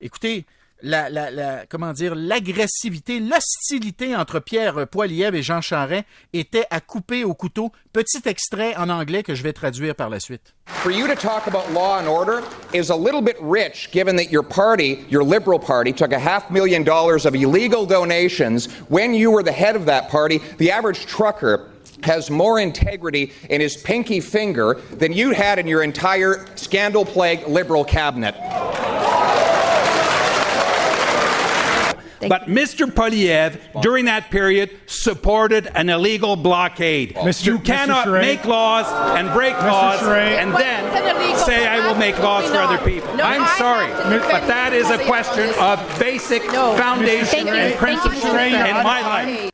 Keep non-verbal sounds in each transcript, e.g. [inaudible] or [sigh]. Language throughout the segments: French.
Écoutez, la, la, comment dire, l'agressivité, l'hostilité entre Pierre Poilievre et Jean Charest était à couper au couteau. Petit extrait en anglais que je vais traduire par la suite. For you to talk about law and order is a little bit rich given that your party, your Liberal Party, took a half million dollars of illegal donations when you were the head of that party. The average trucker has more integrity in his pinky finger than you had in your entire scandal plagued Liberal cabinet. But Mr. Poliev, during that period, supported an illegal blockade. Mr. You cannot Mr. Make laws and break laws Charest. and then say I will make laws for not. other people. No, I'm sorry, have to defend but that is a question of basic No. foundation and Thank you, principles in my life.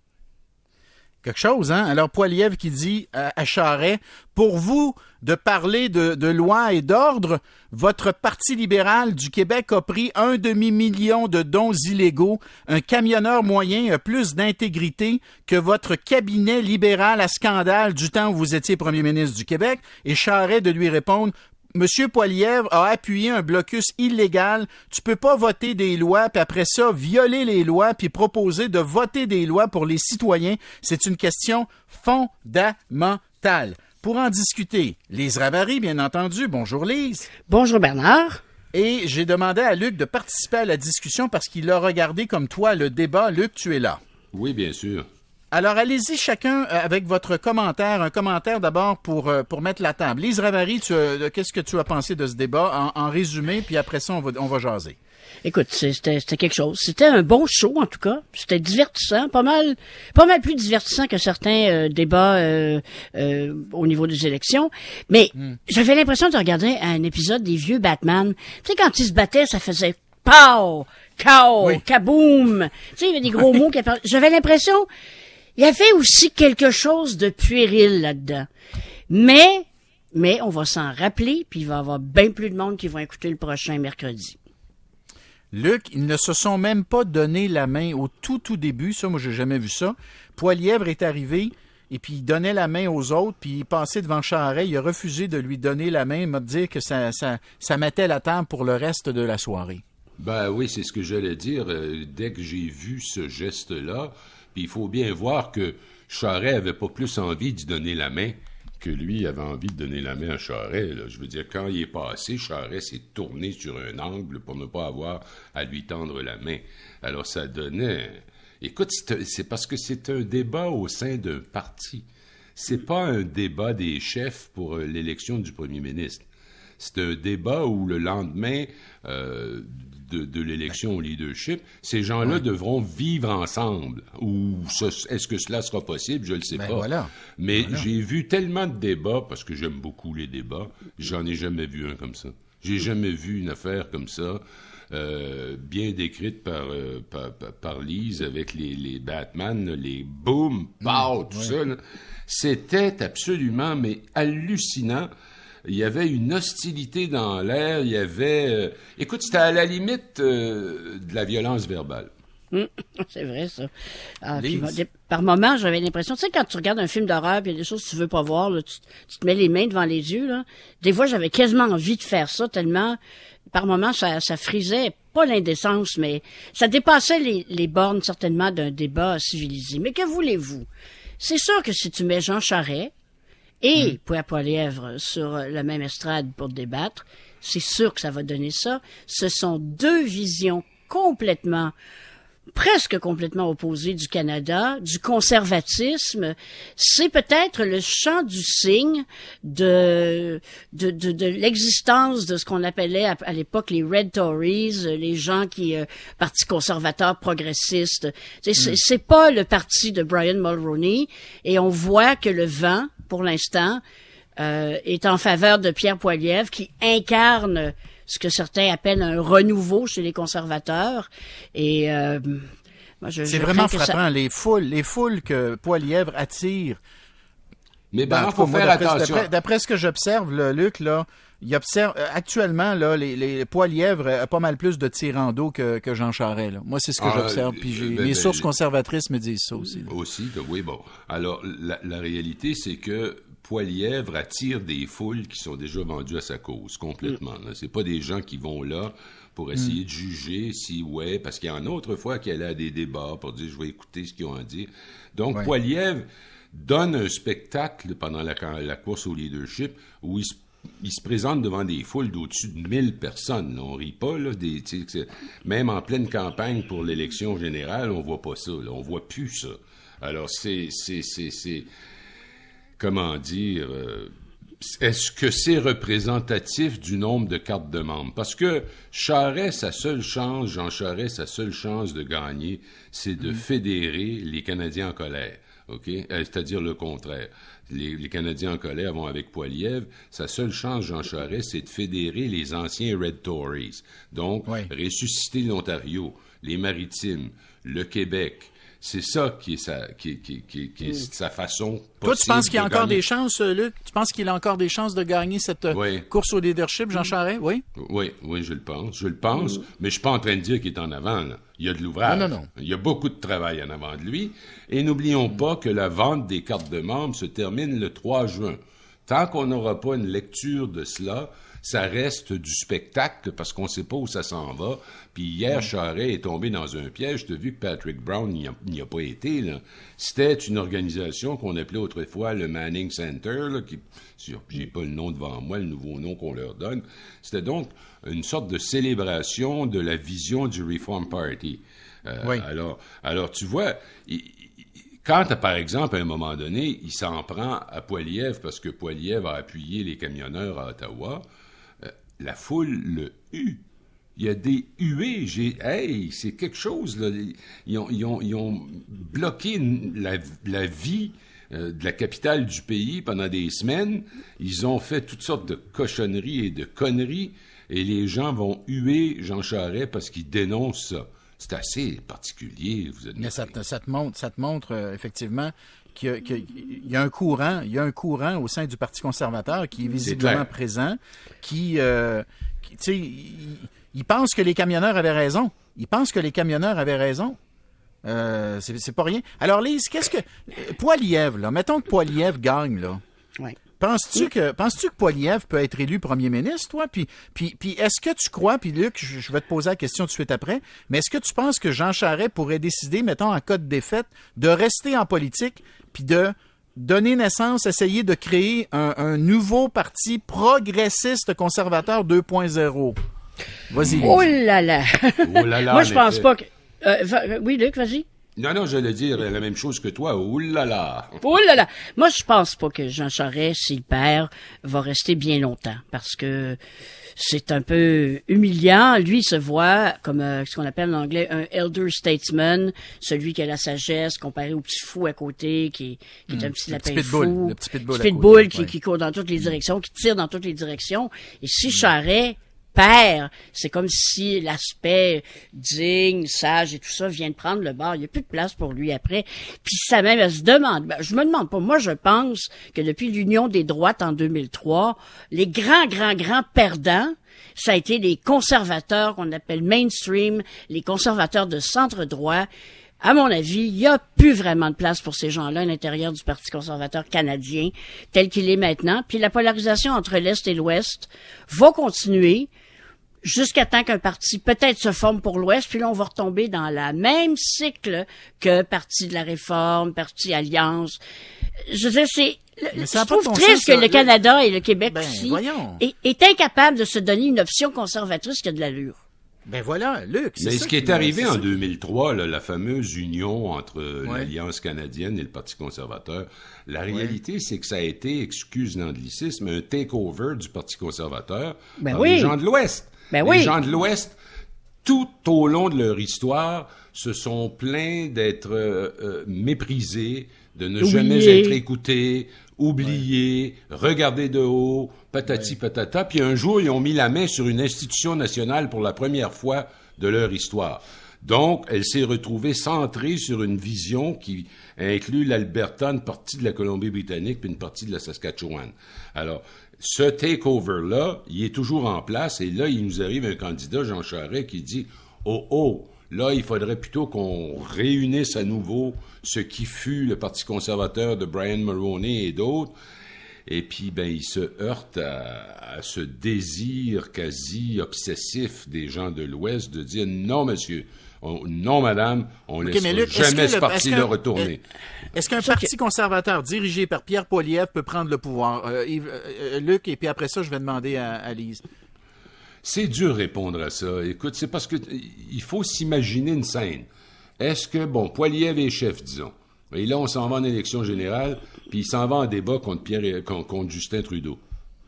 Quelque chose, hein? Alors, Poiliev qui dit à, à Charest, pour vous de parler de, de loi et d'ordre, votre Parti libéral du Québec a pris un demi-million de dons illégaux. Un camionneur moyen a plus d'intégrité que votre cabinet libéral à scandale du temps où vous étiez premier ministre du Québec. Et Charest de lui répondre, Monsieur Poilievre a appuyé un blocus illégal. Tu peux pas voter des lois, puis après ça, violer les lois, puis proposer de voter des lois pour les citoyens. C'est une question fondamentale. Pour en discuter, Lise Ravary, bien entendu. Bonjour Lise. Bonjour Bernard. Et j'ai demandé à Luc de participer à la discussion parce qu'il a regardé comme toi le débat. Luc, tu es là. Oui, bien sûr. Alors, allez-y chacun euh, avec votre commentaire. Un commentaire d'abord pour, euh, pour mettre la table. Lise Ravary, tu, euh, qu'est-ce que tu as pensé de ce débat? En, en résumé, puis après ça, on va, on va jaser. Écoute, c'était c'était quelque chose. C'était un bon show, en tout cas. C'était divertissant, pas mal, pas mal plus divertissant que certains euh, débats euh, euh, au niveau des élections. Mais j'avais l'impression de regarder un épisode des vieux Batman. Tu sais, quand ils se battaient, ça faisait pow, cow, Oui. kaboom. Tu sais, il y avait des gros [laughs] mots qui apparaissaient. J'avais l'impression, il y avait aussi quelque chose de puéril là-dedans. Mais, mais on va s'en rappeler, puis il va y avoir bien plus de monde qui vont écouter le prochain mercredi. Luc, ils ne se sont même pas donné la main au tout, tout début. Ça, moi, j'ai jamais vu ça. Poilièvre est arrivé, et puis il donnait la main aux autres, puis il passait devant Charret. Il a refusé de lui donner la main. Il m'a dit que ça, ça, ça mettait la table pour le reste de la soirée. Ben oui, c'est ce que j'allais dire. euh, dès que j'ai vu ce geste-là, puis il faut bien voir que Charret avait pas plus envie d'y donner la main que lui avait envie de donner la main à Charret. Je veux dire, quand il est passé, Charret s'est tourné sur un angle pour ne pas avoir à lui tendre la main. Alors ça donnait... Écoute, c'est c'est parce que c'est un débat au sein d'un parti. C'est pas un débat des chefs pour euh, l'élection du premier ministre. C'est un débat où le lendemain euh, de, de l'élection au leadership, ces gens-là devront vivre ensemble. Ou ce- est-ce que cela sera possible? Je ne le sais Ben pas. voilà. Mais j'ai vu tellement de débats, parce que j'aime beaucoup les débats, j'en ai jamais vu un comme ça. J'ai jamais vu une affaire comme ça, euh, bien décrite par, euh, par, par- Lise avec les, les Batman, les boom, pow, tout ça. C'était absolument, mais hallucinant. Il y avait une hostilité dans l'air, il y avait... euh, écoute, c'était à la limite euh, de la violence verbale. [laughs] C'est vrai, ça. Ah, puis, par moments, j'avais l'impression, tu sais, quand tu regardes un film d'horreur, puis il y a des choses que tu veux pas voir, là, tu, tu te mets les mains devant les yeux, là. Des fois, j'avais quasiment envie de faire ça, tellement, par moments, ça, ça frisait, pas l'indécence, mais ça dépassait les, les bornes, certainement, d'un débat civilisé. Mais que voulez-vous? C'est sûr que si tu mets Jean Charest et Pierre Poilièvre sur la même estrade pour débattre, c'est sûr que ça va donner ça. Ce sont deux visions complètement presque complètement opposées du Canada, du conservatisme. C'est peut-être le champ du signe de de, de, de l'existence de ce qu'on appelait à, à l'époque les Red Tories, les gens qui euh, parti conservateur progressiste. C'est c'est- c'est pas le parti de Brian Mulroney et on voit que le vent, pour l'instant, euh, est en faveur de Pierre Poilievre qui incarne ce que certains appellent un renouveau chez les conservateurs. Et euh, moi, je, C'est je vraiment ça- frappant. Les foules, les foules que Poilièvre attire Mais Ben, ben, en il faut faire d'après- attention. d'après- D'après ce que j'observe, là, Luc, là, il observe euh, actuellement là, les, les poilièvres a pas mal plus de tirant d'eau que, que Jean Charest. Là. Moi, c'est ce que Ah, j'observe. euh, Puis ben, mes ben, sources conservatrices me disent ça aussi. là. Aussi, oui, bon. Alors, la, la réalité, c'est que Poilièvre attire des foules qui sont déjà vendues à sa cause, complètement. Ce C'est pas des gens qui vont là pour essayer de juger si, ouais, parce qu'il y en a autrefois qui allaient à des débats pour dire, je vais écouter ce qu'ils ont à dire. Donc, Ouais. Poilièvre donne un spectacle pendant la, la course au leadership où il se, il se présente devant des foules d'au-dessus de 1000 personnes. là. On rit pas, là. Des, même en pleine campagne pour l'élection générale, on voit pas ça. Là. On voit plus ça. Alors, c'est... c'est, c'est, c'est comment dire... euh, est-ce que c'est représentatif du nombre de cartes de membres? Parce que Charest, sa seule chance, Jean Charest, sa seule chance de gagner, c'est de fédérer les Canadiens en colère. OK? Euh, C'est-à-dire le contraire. Les, les Canadiens en colère vont avec Poilievre. Sa seule chance, Jean Charest, c'est de fédérer les anciens Red Tories. Donc, ressusciter l'Ontario, les Maritimes, le Québec. C'est ça qui est sa, qui, qui, qui, est- qui est sa façon possible Toi, tu penses qu'il y a encore gagner. des chances, euh, Luc? Tu penses qu'il a encore des chances de gagner cette euh, Oui. course au leadership, Jean Charest? Oui? Oui, oui, je le pense. Je le pense, mais je suis pas en train de dire qu'il est en avant. là. Il y a de l'ouvrage. Non, non, non. Il y a beaucoup de travail en avant de lui. Et n'oublions pas que la vente des cartes de membres se termine le 3 juin. Tant qu'on n'aura pas une lecture de cela, ça reste du spectacle parce qu'on ne sait pas où ça s'en va. Puis hier, Charret est tombé dans un piège. Tu as vu que Patrick Brown n'y a, pas été. là. C'était une organisation qu'on appelait autrefois le Manning Center, là, qui, j'ai pas le nom devant moi, le nouveau nom qu'on leur donne. C'était donc une sorte de célébration de la vision du Reform Party. Euh, Oui. alors, alors, tu vois, il- quand, par exemple, à un moment donné, il s'en prend à Poilievre parce que Poilievre a appuyé les camionneurs à Ottawa, euh, la foule le hue. Il y a des huées. Hey, c'est quelque chose. Ils ont, bloqué la, vie euh, de la capitale du pays pendant des semaines. Ils ont fait toutes sortes de cochonneries et de conneries. Et les gens vont huer Jean Charest parce qu'ils dénoncent ça. C'est assez particulier, vous êtes Mais ça, te- ça te montre, ça te montre euh, effectivement qu'il y, a- qu'il y a un courant, il y a un courant au sein du Parti conservateur qui est visiblement présent, qui, euh, qui, tu sais, il, il pense que les camionneurs avaient raison. Il pense que les camionneurs avaient raison. Euh, c'est pas rien. Alors, Lise, qu'est-ce que. Poilievre, là, mettons que Poilievre gagne, là. Ouais. Penses-tu que penses-tu que Poilievre peut être élu premier ministre, toi? Puis, puis, puis est-ce que tu crois, puis Luc, je, je vais te poser la question tout de suite après, mais est-ce que tu penses que Jean Charest pourrait décider, mettons, en cas de défaite, de rester en politique, puis de donner naissance, essayer de créer un, un nouveau parti progressiste conservateur 2.0? Vas-y. Oh là là! Oh là là, Moi, je en pense effet. pas que. Euh, va- euh, oui, Luc, vas-y. Non, non, j'allais dire la même chose que toi. Ouh là là. Là là! Moi, je pense pas que Jean Charest, s'il perd, va rester bien longtemps parce que c'est un peu humiliant. Lui, il se voit comme euh, ce qu'on appelle en anglais un elder statesman, celui qui a la sagesse comparé au petit fou à côté, qui, qui est un petit le lapin petit pitbull, fou. le petit pitbull à pitbull côté, qui, ouais. qui court dans toutes les directions, qui tire dans toutes les directions. Et si Charest perd, c'est comme si l'aspect digne, sage et tout ça vient de prendre le bord. Il n'y a plus de place pour lui après. Puis ça même, elle se demande, ben, je me demande pas, moi je pense que depuis l'Union des droites en 2003, les grands, grands, grands perdants, ça a été les conservateurs qu'on appelle mainstream, les conservateurs de centre droit. À mon avis, il n'y a plus vraiment de place pour ces gens-là à l'intérieur du Parti conservateur canadien tel qu'il est maintenant. Puis la polarisation entre l'Est et l'Ouest va continuer jusqu'à temps qu'un parti peut-être se forme pour l'Ouest, puis là, on va retomber dans la même cycle que Parti de la Réforme, Parti Alliance. Je veux dire, c'est... Je trouve triste sens, que ça. le Canada et le Québec Ben, aussi est, est incapable de se donner une option conservatrice qui a de l'allure. Ben voilà, Luc. Mais ça ce qui est arrivé en ça. 2003, là, la fameuse union entre Ouais. l'Alliance canadienne et le Parti conservateur, la réalité, c'est que ça a été, excuse l'anglicisme, un takeover du Parti conservateur Ben par oui. les gens de l'Ouest. Ben les oui. gens de l'Ouest, tout au long de leur histoire, se sont plaints d'être euh, euh, méprisés, de ne jamais être écoutés, oubliés, regardés de haut, patati patata. Puis un jour, ils ont mis la main sur une institution nationale pour la première fois de leur histoire. Donc, elle s'est retrouvée centrée sur une vision qui inclut l'Alberta, une partie de la Colombie-Britannique, puis une partie de la Saskatchewan. Alors, ce takeover-là, il est toujours en place, et là, il nous arrive un candidat, Jean Charest, qui dit « Oh, oh, là, il faudrait plutôt qu'on réunisse à nouveau ce qui fut le Parti conservateur de Brian Mulroney et d'autres, Et puis, ben, il se heurte à, à ce désir quasi obsessif des gens de l'Ouest de dire non, monsieur, on- non, madame, on ne Luc, est-ce jamais ce le- parti est-ce le qu'un- retourner. Est-ce qu'un parti conservateur dirigé par Pierre Poilievre peut prendre le pouvoir? Euh, Yves- euh, euh, Luc, et puis après ça, je vais demander à, à Lise. C'est dur de répondre à ça. Écoute, c'est parce que il faut s'imaginer une scène. Est-ce que, bon, Poiliev est chef, disons. Et là, on s'en va en élection générale, puis il s'en va en débat contre, Pierre, contre, Justin Trudeau.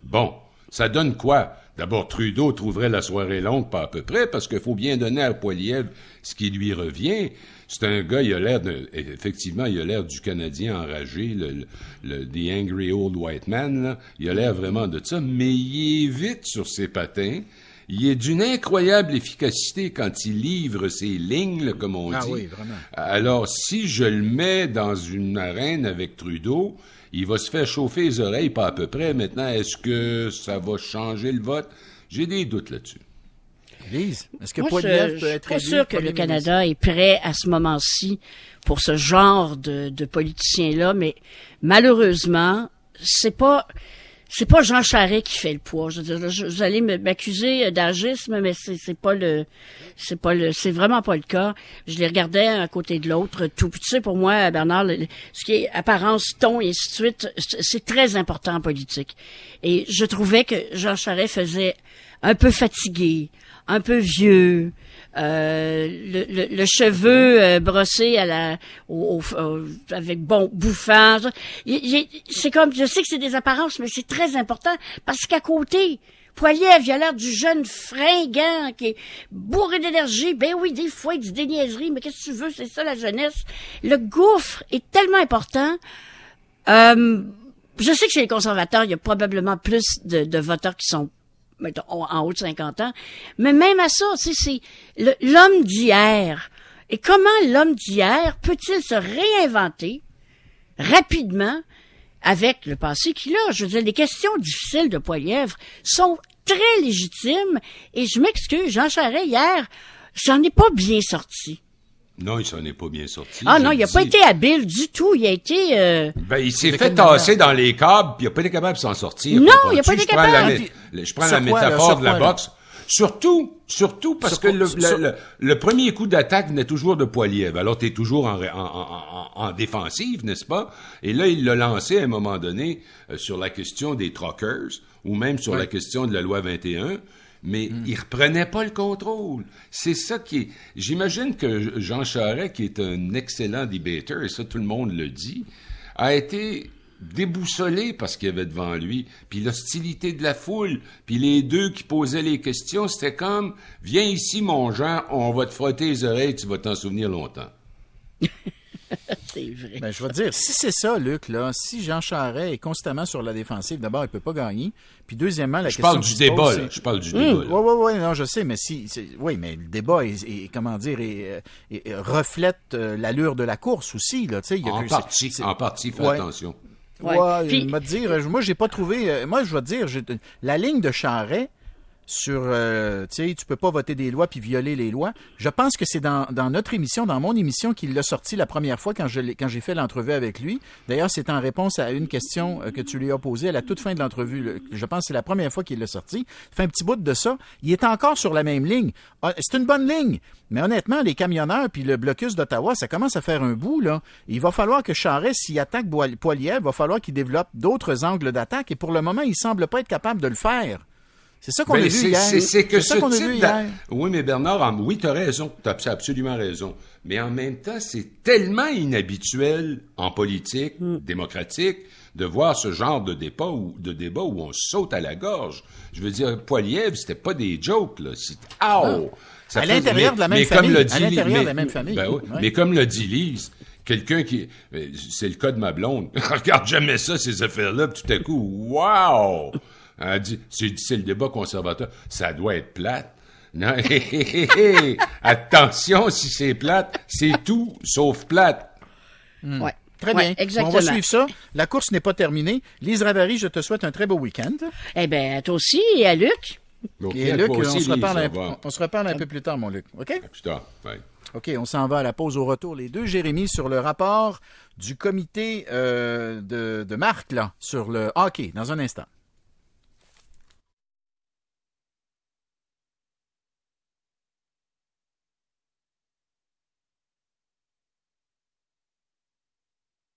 Bon, ça donne quoi? D'abord, Trudeau trouverait la soirée longue, pas à peu près, parce qu'il faut bien donner à Poiliev ce qui lui revient. C'est un gars, il a l'air effectivement, il a l'air du Canadien enragé, le, the angry old white man. Il a l'air vraiment de ça, mais il est vite sur ses patins. Il est d'une incroyable efficacité quand il livre ses lignes, là, comme on Ah dit. oui, vraiment. Alors, si je le mets dans une arène avec Trudeau, il va se faire chauffer les oreilles, pas à peu près. Maintenant, est-ce que ça va changer le vote? J'ai des doutes là-dessus. Lise, est-ce que Moi, Poilievre je, peut je suis être pas élu sûr que le ministre? Canada est prêt à ce moment-ci pour ce genre de, de politiciens-là, mais malheureusement, c'est pas c'est pas Jean Charest qui fait le poids. Je veux dire, vous allez m'accuser d'agisme, mais c'est c'est pas le c'est pas le c'est vraiment pas le cas. Je les regardais un à côté de l'autre. Tout Puis tu sais, pour moi, Bernard, ce qui est apparence, ton et ainsi de suite, c'est c'est très important en politique. Et je trouvais que Jean Charest faisait un peu fatigué, un peu vieux, euh, le, le- le cheveu euh, brossé à la, au- au- avec bon bouffant. C'est comme, je sais que c'est des apparences, mais c'est très important parce qu'à côté, Poiliev, il a l'air du jeune fringant qui est bourré d'énergie. Ben oui, des fois, il dit des niaiseries, mais qu'est-ce que tu veux, c'est ça la jeunesse. Le gouffre est tellement important. Euh, je sais que chez les conservateurs, il y a probablement plus de, de voteurs qui sont mettons, en haut de 50 ans. Mais même à ça, tu sais, c'est l'homme d'hier. Et comment l'homme d'hier peut-il se réinventer rapidement avec le passé qu'il a? Je veux dire, les questions difficiles de Poilièvre sont très légitimes et je m'excuse, Jean Charest, hier, s'en est pas bien sorti. Non, il s'en est pas bien sorti. Ah non, il a pas été habile du tout. Il a été... euh, Ben, il s'est fait tasser dans les câbles, puis il a pas été capable de s'en sortir. Non, il a pas été capable. Je prends Sur la quoi, métaphore de la quoi, là? boxe. Surtout, surtout parce Sur que le, Sur- le, le- le premier coup d'attaque venait toujours de Poiliev. Alors, tu es toujours en, en, en- en- en défensive, n'est-ce pas? Et là, il l'a lancé à un moment donné euh, sur la question des truckers, ou même sur la question de la loi 21, mais Hmm. il reprenait pas le contrôle. C'est ça qui est... J'imagine que Jean Charest, qui est un excellent debater, et ça tout le monde le dit, a été déboussolé parce qu'il y avait devant lui, puis l'hostilité de la foule, puis les deux qui posaient les questions, c'était comme « Viens ici, mon Jean, on va te frotter les oreilles, tu vas t'en souvenir longtemps. [laughs] c'est vrai. Ben, je vais te dire, si c'est ça, Luc, là, si Jean Charest est constamment sur la défensive, d'abord, il peut pas gagner. Puis deuxièmement, la Je question parle du pose, débat, c'est- là. Je parle du débat, là. Oui, oui, oui, non, je sais, mais si, oui, mais le débat est, est- comment dire, est- est- est- reflète euh, l'allure de la course aussi, là, y a En que- partie, en partie, fais Ouais. attention. Ouais. Ouais, Puis- te dire, moi, j'ai pas trouvé, euh, moi, je vais te dire, j'ai- la ligne de Charret, sur, euh, tu sais, peux pas voter des lois puis violer les lois. Je pense que c'est dans, notre émission, dans mon émission, qu'il l'a sorti la première fois quand j'ai fait l'entrevue avec lui. D'ailleurs, c'est en réponse à une question euh, que tu lui as posée à la toute fin de l'entrevue. Je pense que c'est la première fois qu'il l'a sorti. Fait un petit bout de ça. Il est encore sur la même ligne. Ah, C'est une bonne ligne. Mais honnêtement, les camionneurs puis le blocus d'Ottawa, ça commence à faire un bout, là. Il va falloir que Charest, s'il attaque Poilievre, va falloir qu'il développe d'autres angles d'attaque. Et pour le moment, il semble pas être capable de le faire. C'est ça qu'on a vu c'est- hier. C'est c'est que ça ce qu'on a vu d'a- hier. Oui, mais Bernard, oui, tu as raison. Tu as absolument raison. Mais en même temps, c'est tellement inhabituel en politique Hmm. démocratique de voir ce genre de débat, où, de débat où on saute à la gorge. Je veux dire, Poiliev, c'était pas des jokes, là. C'est! Ça À l'intérieur de la même mais comme famille. le À l'intérieur mais- de la même famille. Ben oui. Mais comme le dit Lise, quelqu'un qui... euh, C'est le cas de ma blonde. [laughs] Regarde jamais ça, ces affaires-là, puis tout à coup, wow! Elle dit, c'est c'est le débat conservateur. Ça doit être plate. Non, [laughs] hé, hé, hé, hé. Attention, si c'est plate, c'est tout sauf plate. Ouais. Très Ouais, bien. exactement. On va suivre ça. La course n'est pas terminée. Lise Ravary, je te souhaite un très beau week-end. Eh ben, à toi aussi et à Luc? Et quel Luc, on se, reparle un, on- se reparle un peu plus tard, mon Luc. OK? Plus tard, ouais. OK, on s'en va à la pause au retour. Les deux, Jérémy, sur le rapport du comité euh, de, de Marc, là, sur le hockey, dans un instant.